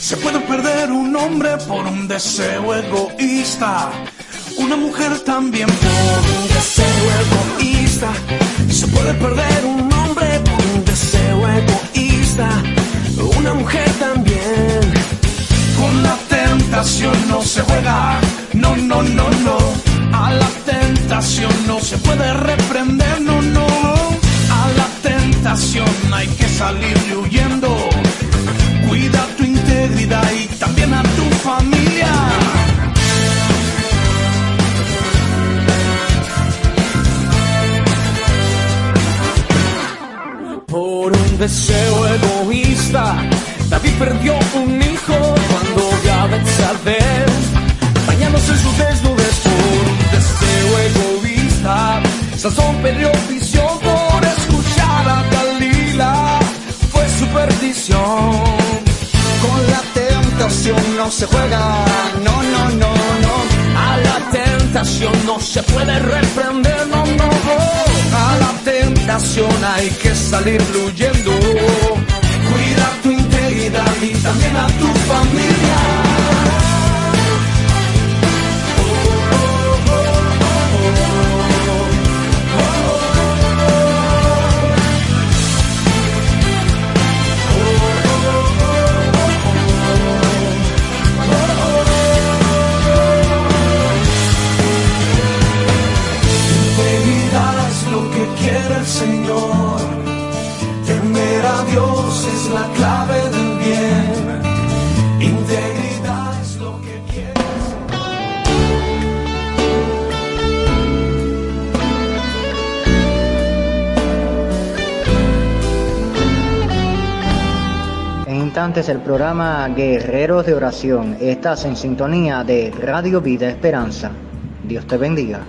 Se puede perder un hombre por un deseo egoísta. Una mujer también por un deseo egoísta. Se puede perder un hombre por un deseo egoísta. Una mujer también. Con la tentación no se juega. No, no, no, no. A la tentación no se puede reprender. No, no. A la tentación hay que salir huyendo. Y también a tu familia. Por un deseo egoísta, David perdió un hijo cuando Betsabé, bañándose en sus desnudez por un deseo egoísta. Sansón perdió tentación no se juega, no, no, no, no. A la tentación no se puede reprender, no, no, no. A la tentación hay que salir fluyendo. Cuida tu integridad y también a tu familia. Señor. Temer a Dios es la clave del bien. Integridad es lo que En instantes el programa Guerreros de Oración. Estás en sintonía de Radio Vida Esperanza. Dios te bendiga.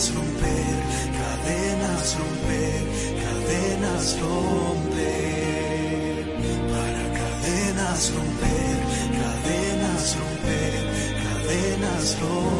Cadenas romper, cadenas romper, cadenas romper. Para cadenas romper, cadenas romper, cadenas romper.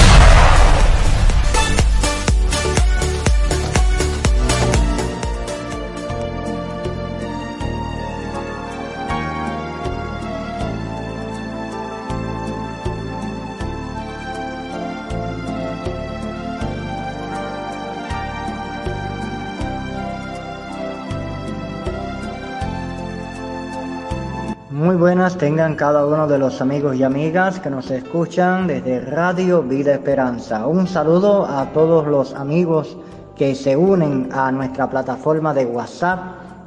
Buenas tengan cada uno de los amigos y amigas que nos escuchan desde Radio Vida Esperanza. Un saludo a todos los amigos que se unen a nuestra plataforma de WhatsApp.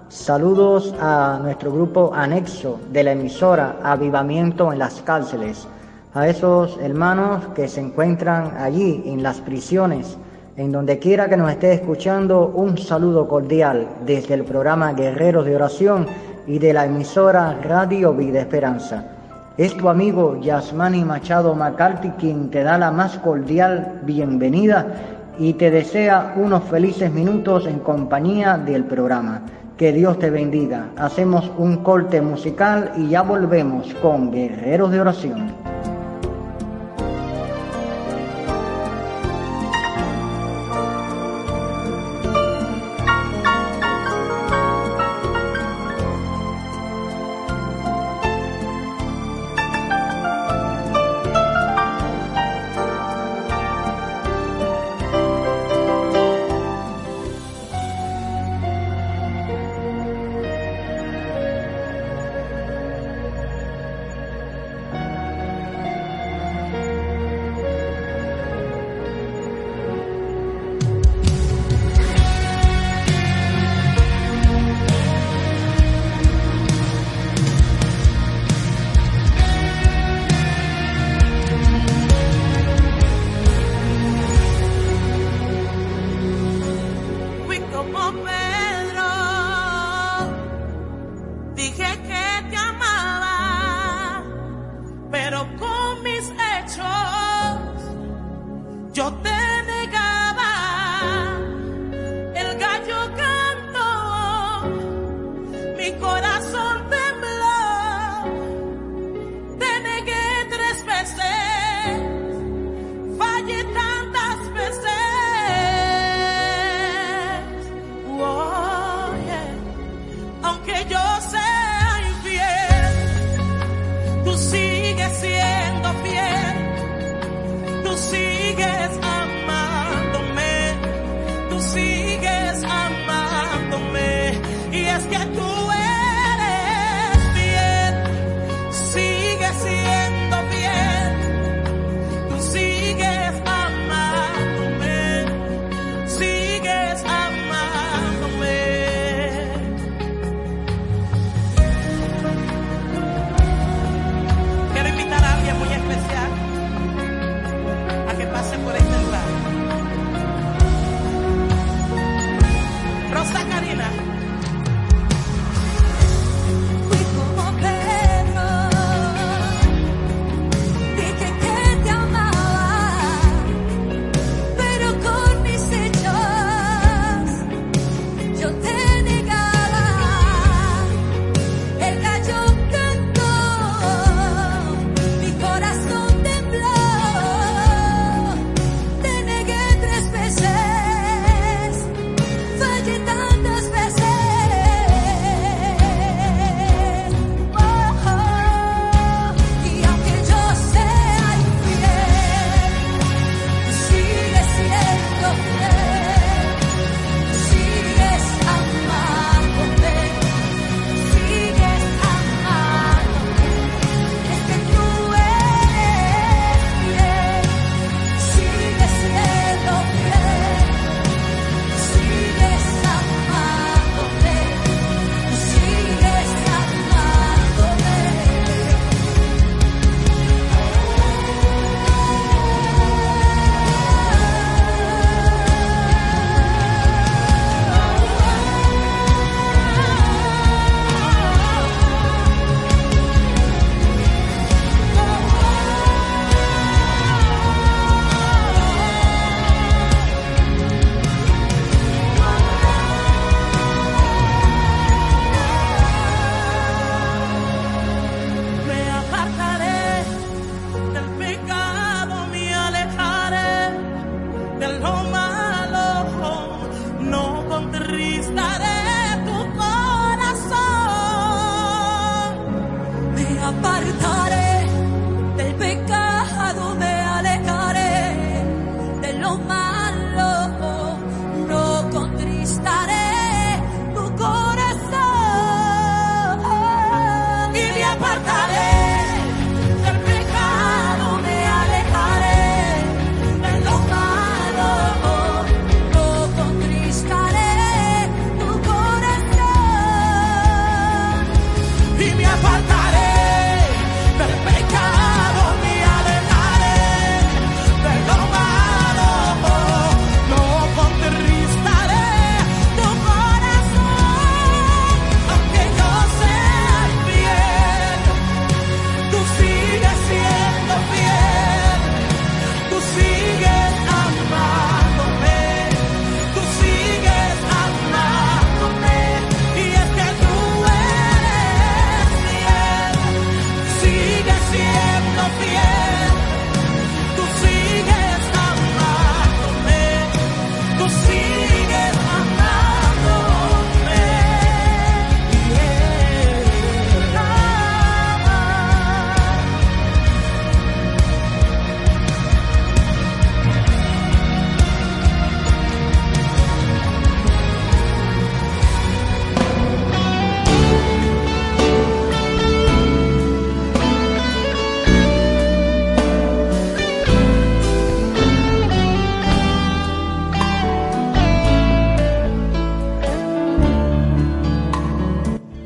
Saludos a nuestro grupo anexo de la emisora Avivamiento en las cárceles. A esos hermanos que se encuentran allí en las prisiones, en donde quiera que nos esté escuchando, un saludo cordial desde el programa Guerreros de Oración y de la emisora Radio Vida Esperanza. Es tu amigo Yasmani Machado McCarthy quien te da la más cordial bienvenida y te desea unos felices minutos en compañía del programa. Que Dios te bendiga. Hacemos un corte musical y ya volvemos con Guerreros de Oración. Tú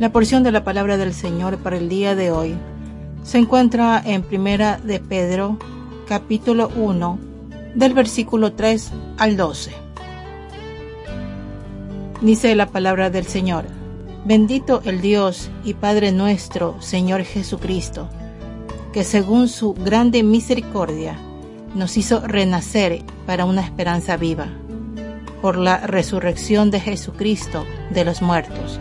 La porción de la palabra del Señor para el día de hoy se encuentra en Primera de Pedro, capítulo 1, del versículo 3 al 12. Dice la palabra del Señor. Bendito el Dios y Padre nuestro, Señor Jesucristo, que según su grande misericordia nos hizo renacer para una esperanza viva, por la resurrección de Jesucristo de los muertos,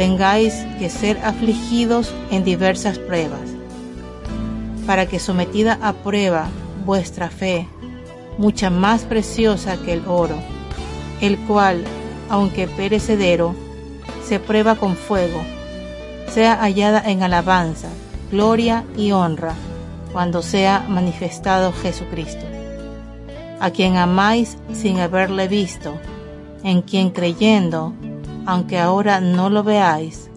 tengáis que ser afligidos en diversas pruebas, para que sometida a prueba vuestra fe, mucha más preciosa que el oro, el cual, aunque perecedero, se prueba con fuego, sea hallada en alabanza, gloria y honra, cuando sea manifestado Jesucristo, a quien amáis sin haberle visto, en quien creyendo, aunque ahora no lo veáis,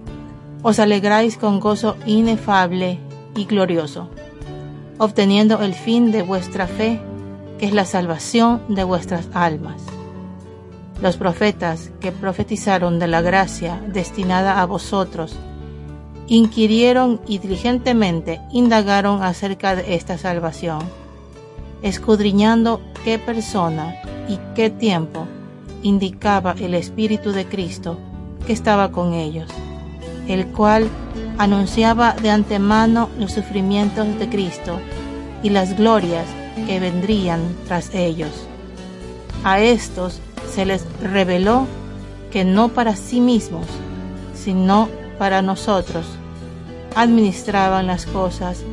os alegráis con gozo inefable y glorioso, obteniendo el fin de vuestra fe, que es la salvación de vuestras almas. Los profetas que profetizaron de la gracia destinada a vosotros, inquirieron y diligentemente indagaron acerca de esta salvación, escudriñando qué persona y qué tiempo indicaba el Espíritu de Cristo que estaba con ellos, el cual anunciaba de antemano los sufrimientos de Cristo y las glorias que vendrían tras ellos. A estos se les reveló que no para sí mismos, sino para nosotros, administraban las cosas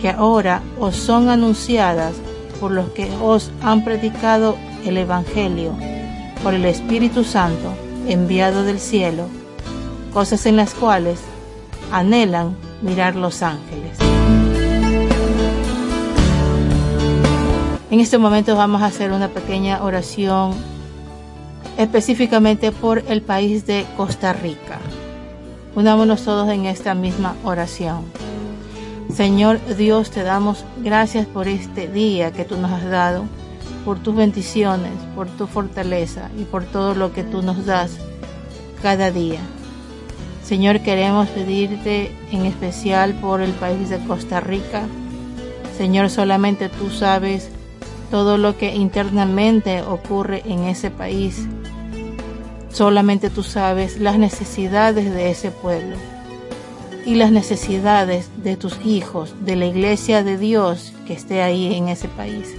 que ahora os son anunciadas por los que os han predicado el Evangelio por el Espíritu Santo enviado del cielo, cosas en las cuales anhelan mirar los ángeles. En este momento vamos a hacer una pequeña oración específicamente por el país de Costa Rica. Unámonos todos en esta misma oración. Señor Dios, te damos gracias por este día que tú nos has dado por tus bendiciones, por tu fortaleza y por todo lo que tú nos das cada día. Señor, queremos pedirte en especial por el país de Costa Rica. Señor, solamente tú sabes todo lo que internamente ocurre en ese país. Solamente tú sabes las necesidades de ese pueblo y las necesidades de tus hijos, de la iglesia de Dios que esté ahí en ese país.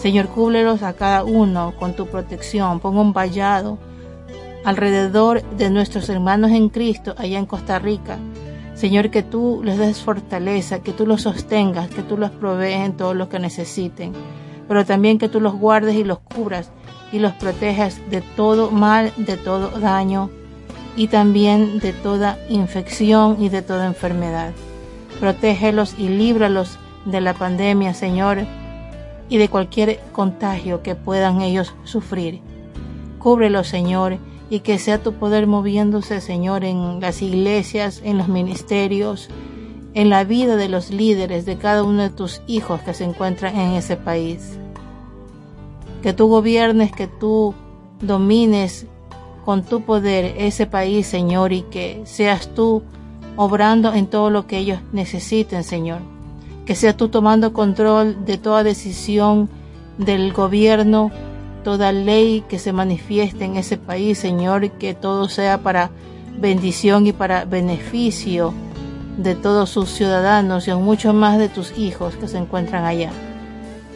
Señor, cúblelos a cada uno con tu protección. Ponga un vallado alrededor de nuestros hermanos en Cristo allá en Costa Rica. Señor, que tú les des fortaleza, que tú los sostengas, que tú los provees en todo lo que necesiten, pero también que tú los guardes y los cubras y los protejas de todo mal, de todo daño y también de toda infección y de toda enfermedad. Protégelos y líbralos de la pandemia, Señor y de cualquier contagio que puedan ellos sufrir. Cúbrelo, Señor, y que sea tu poder moviéndose, Señor, en las iglesias, en los ministerios, en la vida de los líderes de cada uno de tus hijos que se encuentran en ese país. Que tú gobiernes, que tú domines con tu poder ese país, Señor, y que seas tú obrando en todo lo que ellos necesiten, Señor que sea tú tomando control de toda decisión del gobierno, toda ley que se manifieste en ese país, Señor, que todo sea para bendición y para beneficio de todos sus ciudadanos y aún mucho más de tus hijos que se encuentran allá.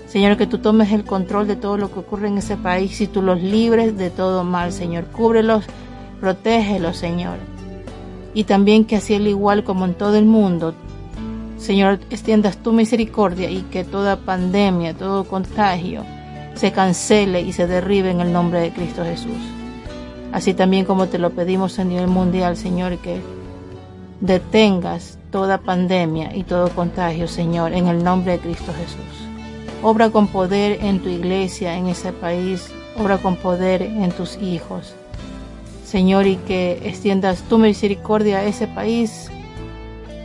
Señor, que tú tomes el control de todo lo que ocurre en ese país y tú los libres de todo mal, Señor. Cúbrelos, protégelos, Señor. Y también que así al igual como en todo el mundo, Señor, extiendas tu misericordia y que toda pandemia, todo contagio se cancele y se derribe en el nombre de Cristo Jesús. Así también como te lo pedimos a nivel mundial, Señor, que detengas toda pandemia y todo contagio, Señor, en el nombre de Cristo Jesús. Obra con poder en tu iglesia, en ese país, obra con poder en tus hijos. Señor, y que extiendas tu misericordia a ese país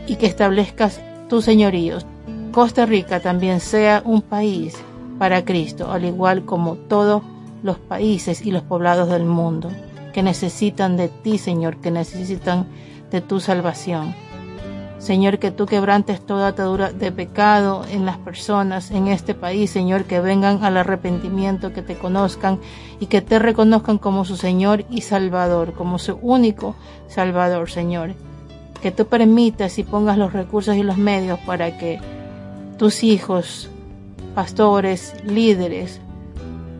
y que establezcas tu señorío. Costa Rica también sea un país para Cristo, al igual como todos los países y los poblados del mundo que necesitan de ti, Señor, que necesitan de tu salvación. Señor, que tú quebrantes toda atadura de pecado en las personas en este país, Señor, que vengan al arrepentimiento, que te conozcan y que te reconozcan como su Señor y Salvador, como su único Salvador, Señor. Que tú permitas y pongas los recursos y los medios para que tus hijos, pastores, líderes,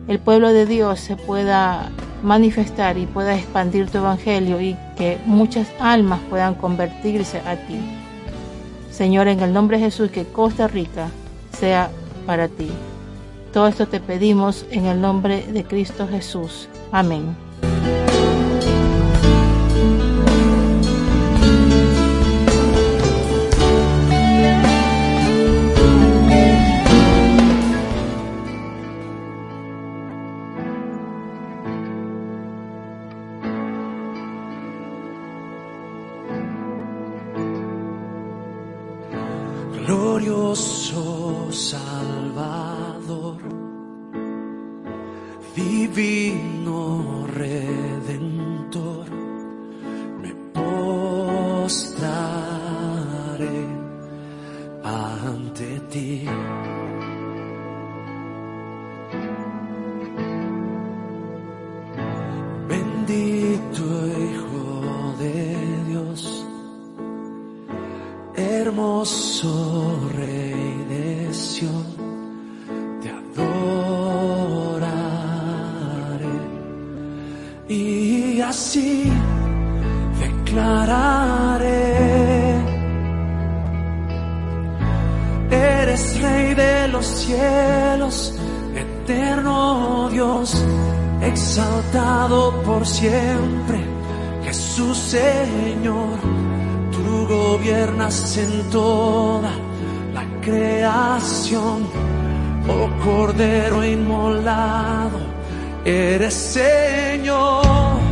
el pueblo de Dios se pueda manifestar y pueda expandir tu evangelio y que muchas almas puedan convertirse a ti. Señor, en el nombre de Jesús, que Costa Rica sea para ti. Todo esto te pedimos en el nombre de Cristo Jesús. Amén. Divino Redentor, me postraré ante ti. Siempre, Jesús Señor tú gobiernas en toda la creación, oh Cordero inmolado, eres Señor.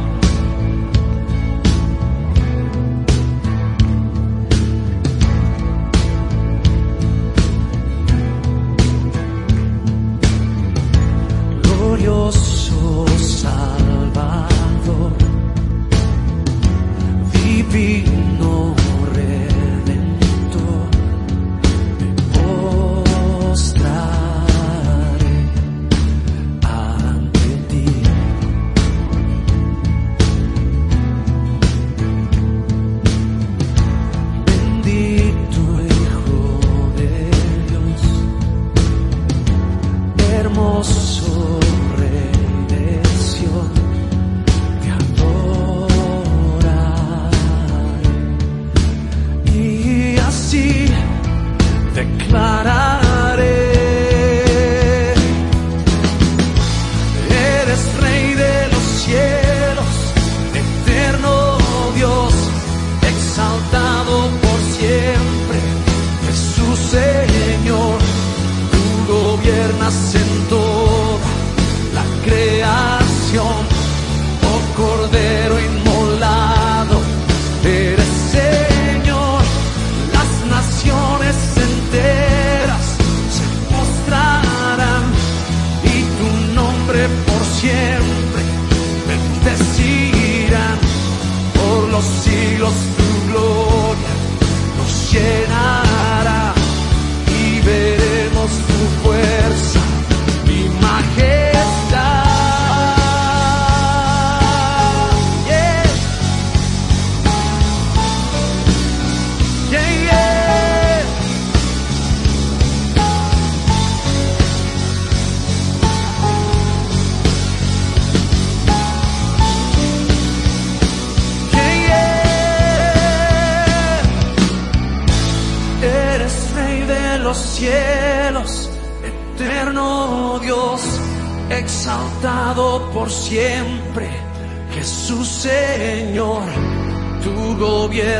Divino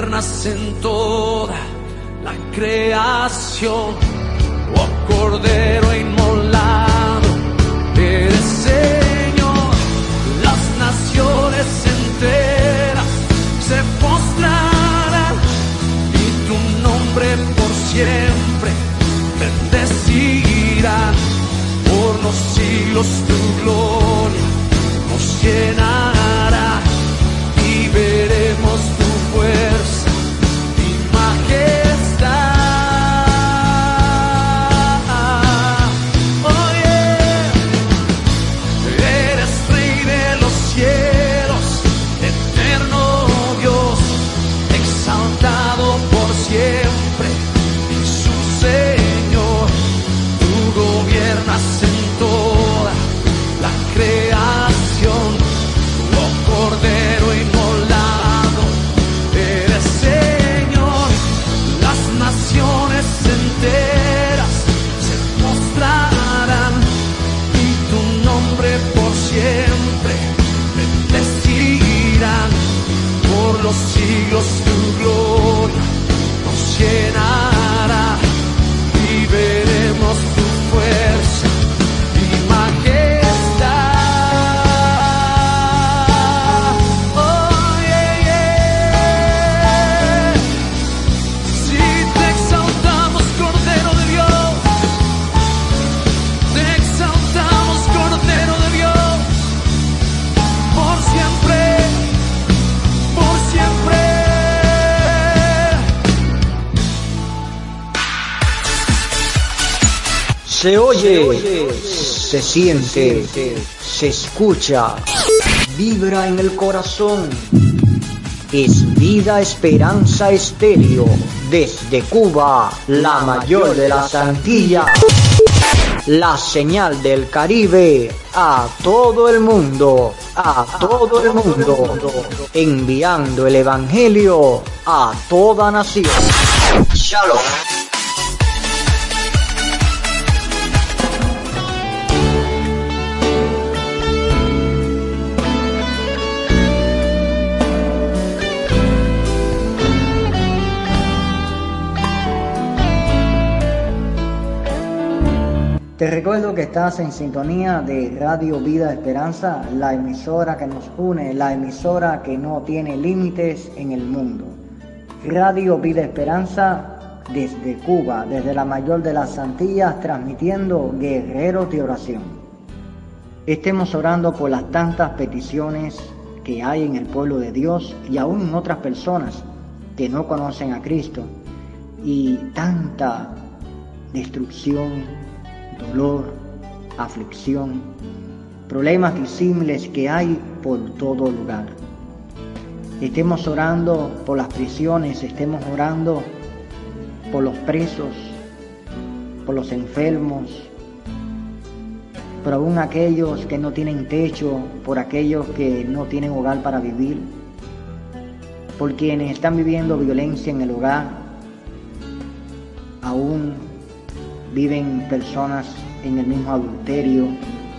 gobiernas en toda la creación, oh Cordero inmolado, eres Señor, las naciones enteras se postrarán y tu nombre por siempre bendecirán por los siglos tu gloria nos llenará se siente, se escucha, vibra en el corazón. Es vida, esperanza, estéreo. Desde Cuba, la mayor de las Antillas. La señal del Caribe a todo el mundo, a todo el mundo. Enviando el Evangelio a toda nación. Shalom. Te recuerdo que estás en sintonía de Radio Vida Esperanza, la emisora que nos une, la emisora que no tiene límites en el mundo. Radio Vida Esperanza desde Cuba, desde la mayor de las Antillas, transmitiendo guerreros de oración. Estemos orando por las tantas peticiones que hay en el pueblo de Dios y aún en otras personas que no conocen a Cristo y tanta destrucción, dolor, aflicción, problemas disímiles que hay por todo lugar. Estemos orando por las prisiones, estemos orando por los presos, por los enfermos, por aún aquellos que no tienen techo, por aquellos que no tienen hogar para vivir, por quienes están viviendo violencia en el hogar, aún viven personas en el mismo adulterio,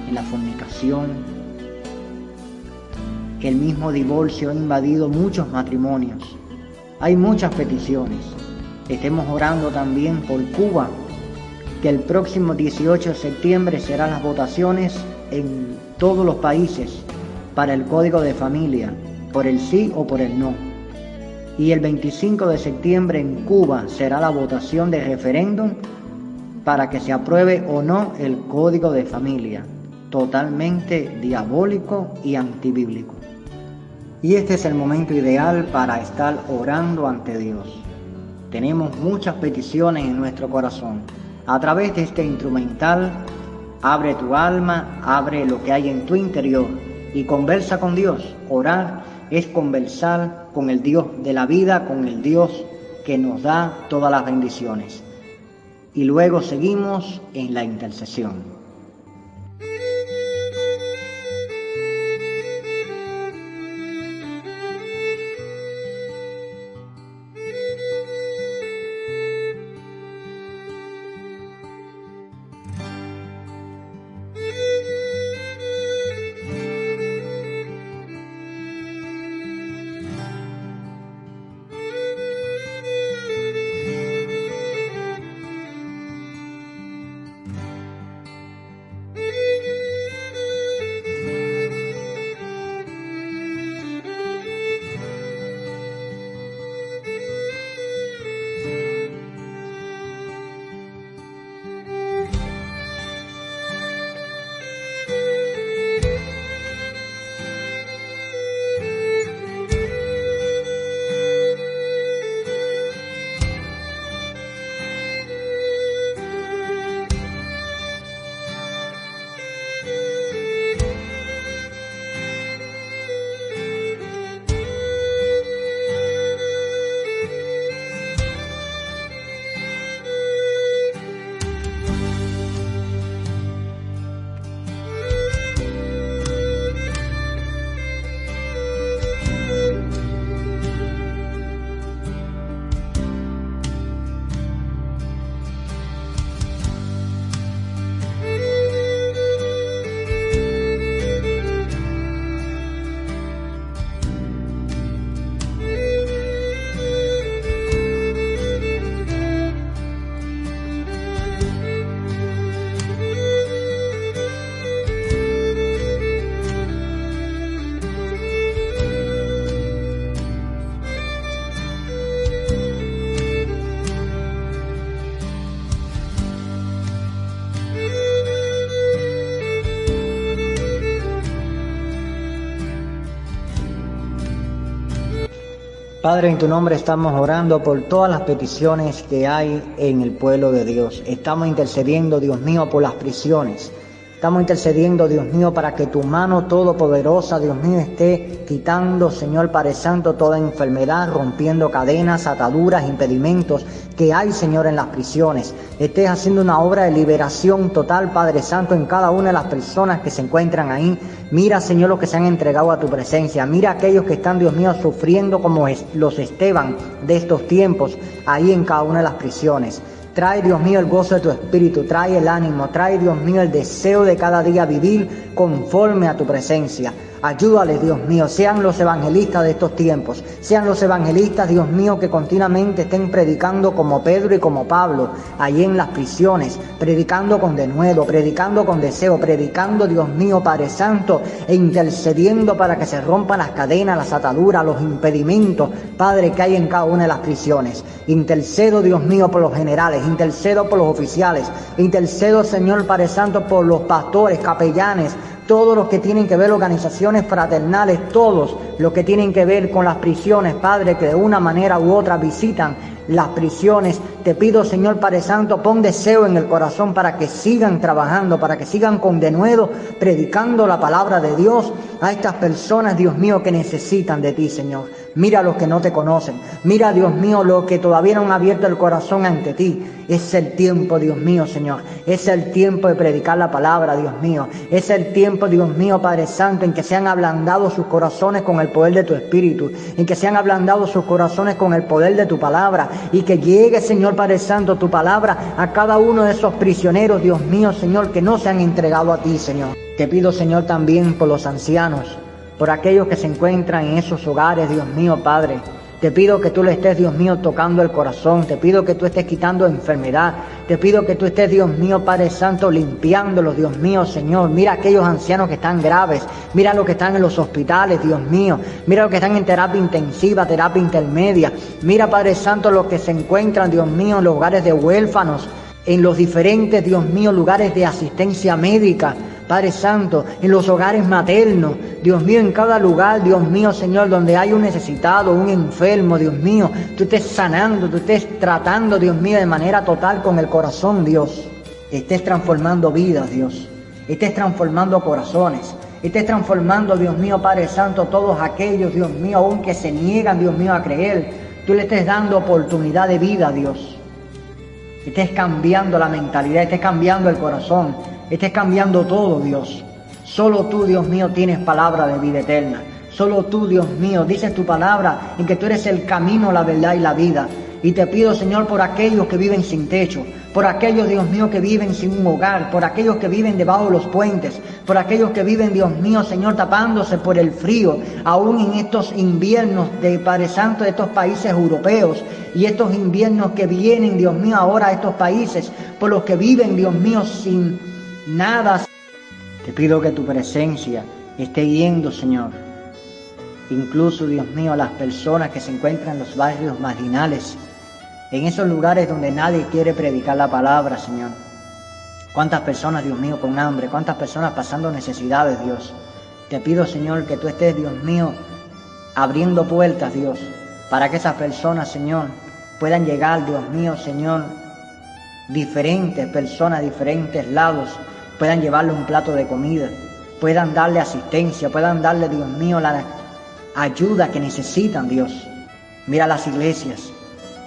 en la fornicación, el mismo divorcio ha invadido muchos matrimonios. Hay muchas peticiones. Estemos orando también por Cuba, que el próximo 18 de septiembre serán las votaciones en todos los países para el código de familia, por el sí o por el no. Y el 25 de septiembre en Cuba será la votación de referéndum para que se apruebe o no el código de familia, totalmente diabólico y antibíblico. Y este es el momento ideal para estar orando ante Dios. Tenemos muchas peticiones en nuestro corazón. A través de este instrumental, abre tu alma, abre lo que hay en tu interior y conversa con Dios. Orar es conversar con el Dios de la vida, con el Dios que nos da todas las bendiciones y luego seguimos en la intercesión. Padre, en tu nombre estamos orando por todas las peticiones que hay en el pueblo de Dios. Estamos intercediendo, Dios mío, por las prisiones. Estamos intercediendo, Dios mío, para que tu mano todopoderosa, Dios mío, esté quitando, Señor Padre Santo, toda enfermedad, rompiendo cadenas, ataduras, impedimentos que hay, Señor, en las prisiones. Estés haciendo una obra de liberación total, Padre Santo, en cada una de las personas que se encuentran ahí. Mira, Señor, los que se han entregado a tu presencia. Mira aquellos que están, Dios mío, sufriendo como los Esteban de estos tiempos, ahí en cada una de las prisiones. Trae, Dios mío, el gozo de tu espíritu, trae el ánimo, trae, Dios mío, el deseo de cada día vivir conforme a tu presencia. Ayúdales, Dios mío, sean los evangelistas de estos tiempos, sean los evangelistas, Dios mío, que continuamente estén predicando como Pedro y como Pablo, allí en las prisiones, predicando con denuedo, predicando con deseo, predicando, Dios mío, Padre Santo, e intercediendo para que se rompan las cadenas, las ataduras, los impedimentos, Padre, que hay en cada una de las prisiones. Intercedo, Dios mío, por los generales, intercedo por los oficiales, intercedo, Señor Padre Santo, por los pastores, capellanes, todos los que tienen que ver organizaciones fraternales, todos los que tienen que ver con las prisiones, Padre, que de una manera u otra visitan las prisiones. Te pido, Señor Padre Santo, pon deseo en el corazón para que sigan trabajando, para que sigan con denuedo predicando la palabra de Dios a estas personas, Dios mío, que necesitan de ti, Señor. Mira a los que no te conocen. Mira, Dios mío, los que todavía no han abierto el corazón ante ti. Es el tiempo, Dios mío, Señor. Es el tiempo de predicar la palabra, Dios mío. Es el tiempo, Dios mío, Padre Santo, en que sean ablandados sus corazones con el poder de tu Espíritu. En que sean ablandados sus corazones con el poder de tu palabra. Y que llegue, Señor Padre Santo, tu palabra a cada uno de esos prisioneros, Dios mío, Señor, que no se han entregado a ti, Señor. Te pido, Señor, también por los ancianos por aquellos que se encuentran en esos hogares, Dios mío, Padre. Te pido que tú le estés, Dios mío, tocando el corazón. Te pido que tú estés quitando enfermedad. Te pido que tú estés, Dios mío, Padre Santo, limpiándolos, Dios mío, Señor. Mira aquellos ancianos que están graves. Mira los que están en los hospitales, Dios mío. Mira los que están en terapia intensiva, terapia intermedia. Mira, Padre Santo, los que se encuentran, Dios mío, en los hogares de huérfanos. En los diferentes, Dios mío, lugares de asistencia médica. Padre Santo, en los hogares maternos, Dios mío, en cada lugar, Dios mío, Señor, donde hay un necesitado, un enfermo, Dios mío, tú estés sanando, tú estés tratando, Dios mío, de manera total con el corazón, Dios. Estés transformando vidas, Dios. Estés transformando corazones. Estés transformando, Dios mío, Padre Santo, todos aquellos, Dios mío, aún que se niegan, Dios mío, a creer. Tú le estés dando oportunidad de vida, Dios. Estés cambiando la mentalidad, estés cambiando el corazón, estés cambiando todo, Dios. Solo tú, Dios mío, tienes palabra de vida eterna. Solo tú, Dios mío, dices tu palabra en que tú eres el camino, la verdad y la vida. Y te pido, Señor, por aquellos que viven sin techo, por aquellos, Dios mío, que viven sin un hogar, por aquellos que viven debajo de los puentes, por aquellos que viven, Dios mío, Señor, tapándose por el frío, aún en estos inviernos de Padre Santo de estos países europeos y estos inviernos que vienen, Dios mío, ahora a estos países, por los que viven, Dios mío, sin nada. Te pido que tu presencia esté yendo, Señor. Incluso, Dios mío, a las personas que se encuentran en los barrios marginales, en esos lugares donde nadie quiere predicar la palabra, Señor. Cuántas personas, Dios mío, con hambre, cuántas personas pasando necesidades, Dios. Te pido, Señor, que tú estés, Dios mío, abriendo puertas, Dios, para que esas personas, Señor, puedan llegar, Dios mío, Señor, diferentes personas, diferentes lados, puedan llevarle un plato de comida, puedan darle asistencia, puedan darle, Dios mío, la ayuda que necesitan, Dios. Mira las iglesias,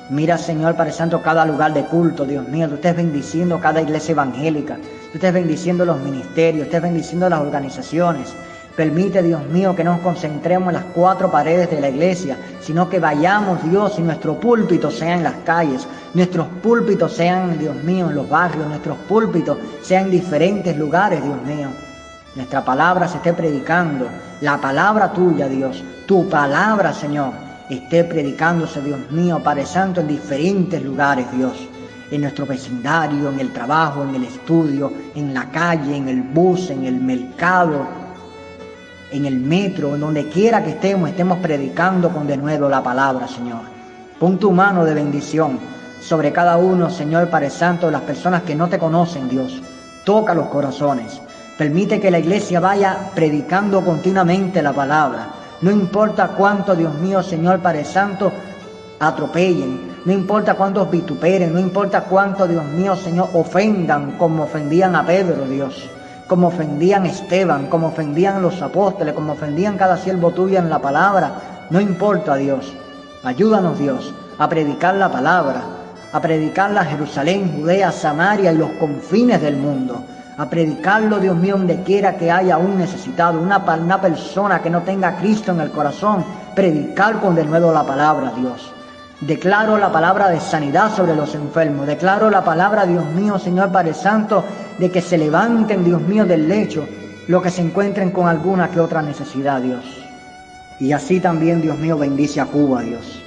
Mira, Señor Padre Santo, cada lugar de culto, Dios mío. Tú estés bendiciendo cada iglesia evangélica. Tú estés bendiciendo los ministerios, estés bendiciendo las organizaciones. Permite, Dios mío, que no nos concentremos en las cuatro paredes de la iglesia, sino que vayamos, Dios, y nuestro púlpito sea en las calles, nuestros púlpitos sean, Dios mío, en los barrios, nuestros púlpitos sean en diferentes lugares, Dios mío. Nuestra palabra se esté predicando, la palabra tuya, Dios, tu palabra, Señor esté predicándose, Dios mío, Padre Santo, en diferentes lugares, Dios. En nuestro vecindario, en el trabajo, en el estudio, en la calle, en el bus, en el mercado, en el metro, en donde quiera que estemos, estemos predicando con denuedo la palabra, Señor. Pon tu mano de bendición sobre cada uno, Señor Padre Santo, de las personas que no te conocen, Dios. Toca los corazones. Permite que la iglesia vaya predicando continuamente la palabra No importa cuánto, Dios mío, Señor Padre Santo, atropellen. No importa cuántos vituperen, no importa cuánto, Dios mío, Señor, ofendan como ofendían a Pedro, Dios, como ofendían Esteban, como ofendían los apóstoles, como ofendían cada siervo tuyo en la palabra. No importa, Dios. Ayúdanos, Dios, a predicar la palabra, a predicarla a Jerusalén, Judea, Samaria y los confines del mundo. A predicarlo, Dios mío, donde quiera que haya un necesitado, una, una persona que no tenga a Cristo en el corazón. Predicar con de nuevo la palabra, Dios. Declaro la palabra de sanidad sobre los enfermos. Declaro la palabra, Dios mío, Señor Padre Santo, de que se levanten, Dios mío, del lecho los que se encuentren con alguna que otra necesidad, Dios. Y así también, Dios mío, bendice a Cuba, Dios.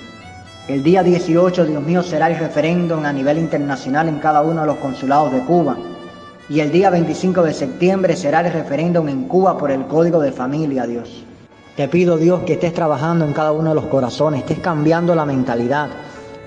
El día 18, Dios mío, será el referéndum a nivel internacional en cada uno de los consulados de Cuba. Y el día 25 de septiembre será el referéndum en Cuba por el Código de Familia, Dios. Te pido, Dios, que estés trabajando en cada uno de los corazones, estés cambiando la mentalidad.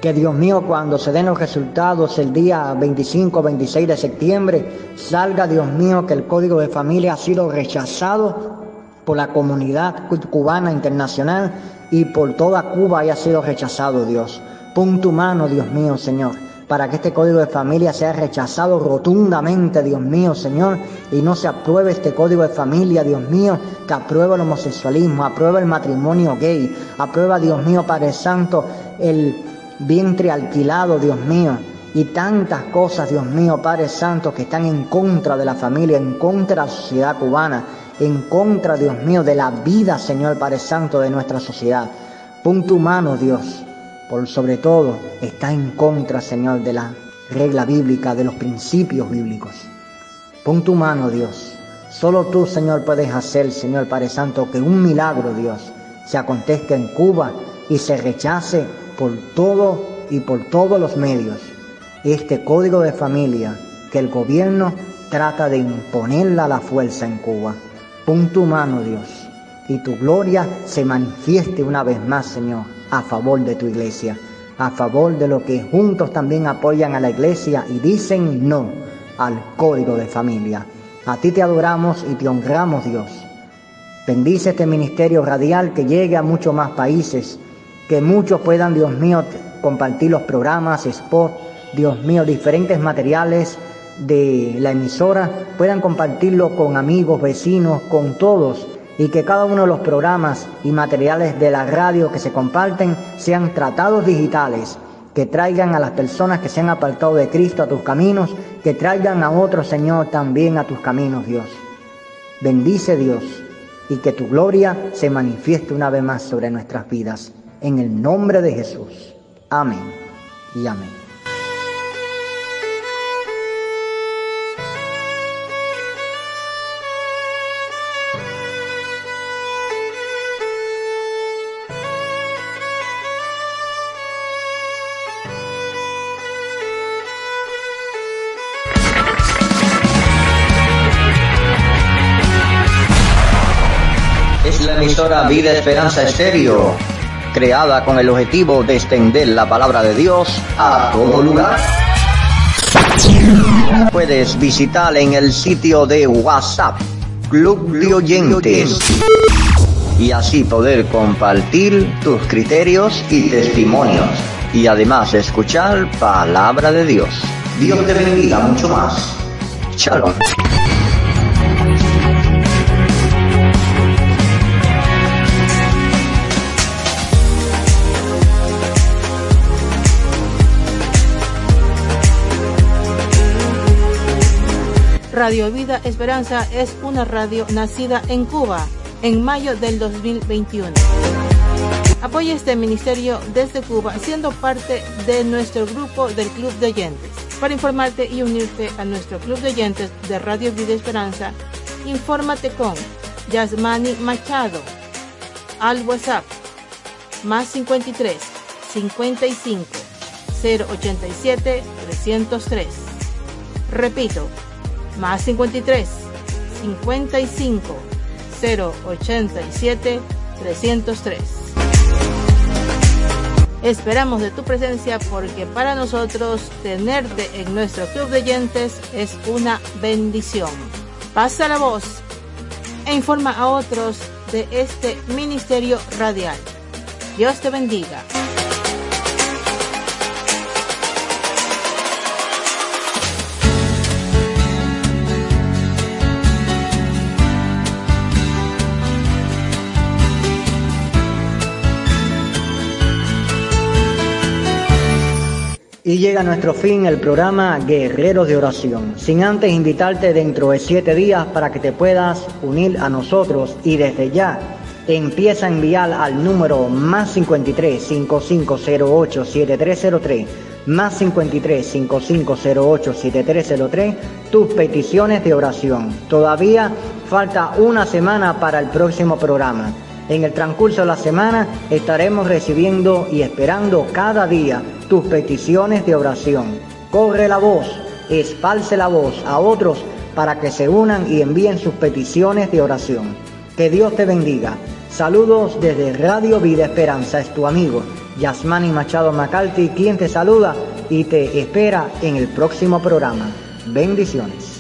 Que Dios mío, cuando se den los resultados el día 25 26 de septiembre, salga, Dios mío, que el Código de Familia ha sido rechazado por la comunidad cubana internacional y por toda Cuba haya sido rechazado, Dios. Pon tu mano, Dios mío, Señor, para que este código de familia sea rechazado rotundamente, Dios mío, Señor, y no se apruebe este código de familia, Dios mío, que aprueba el homosexualismo, aprueba el matrimonio gay, aprueba, Dios mío, Padre Santo, el vientre alquilado, Dios mío, y tantas cosas, Dios mío, Padre Santo, que están en contra de la familia, en contra de la sociedad cubana, en contra, Dios mío, de la vida, Señor Padre Santo, de nuestra sociedad. Pon tu mano, Dios, por sobre todo está en contra, Señor, de la regla bíblica, de los principios bíblicos. Pon tu mano, Dios. Solo tú, Señor, puedes hacer, Señor Padre Santo, que un milagro, Dios, se acontezca en Cuba y se rechace por todo y por todos los medios este código de familia que el gobierno trata de imponerla a la fuerza en Cuba. Pon tu mano, Dios, y tu gloria se manifieste una vez más, Señor, a favor de tu iglesia, a favor de los que juntos también apoyan a la iglesia y dicen no al código de familia. A ti te adoramos y te honramos, Dios. Bendice este ministerio radial que llegue a muchos más países, que muchos puedan, Dios mío, compartir los programas, spots, Dios mío, diferentes materiales de la emisora, puedan compartirlo con amigos, vecinos, con todos, y que cada uno de los programas y materiales de la radio que se comparten sean tratados digitales, que traigan a las personas que se han apartado de Cristo a tus caminos, que traigan a otros, Señor, también a tus caminos, Dios. Bendice Dios y que tu gloria se manifieste una vez más sobre nuestras vidas. En el nombre de Jesús. Amén y amén. Emisora Vida Esperanza Estéreo, creada con el objetivo de extender la palabra de Dios a todo lugar. Puedes visitar en el sitio de WhatsApp, Club de Oyentes, y así poder compartir tus criterios y testimonios, y además escuchar palabra de Dios. Dios te bendiga mucho más. Shalom. Radio Vida Esperanza es una radio nacida en Cuba en mayo del 2021. Apoya este ministerio desde Cuba siendo parte de nuestro grupo del Club de Oyentes. Para informarte y unirte a nuestro Club de Oyentes de Radio Vida Esperanza, infórmate con Yasmani Machado al WhatsApp más 53 55 087 303. Repito, más 53 55 087 303. Esperamos de tu presencia porque para nosotros tenerte en nuestro club de oyentes es una bendición. Pasa la voz e informa a otros de este ministerio radial. Dios te bendiga. Llega a nuestro fin el programa Guerreros de Oración. Sin antes invitarte dentro de siete días para que te puedas unir a nosotros y desde ya empieza a enviar al número más 53 5508 7303 más 53 5508 7303 tus peticiones de oración. Todavía falta una semana para el próximo programa. En el transcurso de la semana estaremos recibiendo y esperando cada día tus peticiones de oración. Corre la voz, esparce la voz a otros para que se unan y envíen sus peticiones de oración. Que Dios te bendiga. Saludos desde Radio Vida Esperanza. Es tu amigo Yasmani Machado Macalti quien te saluda y te espera en el próximo programa. Bendiciones.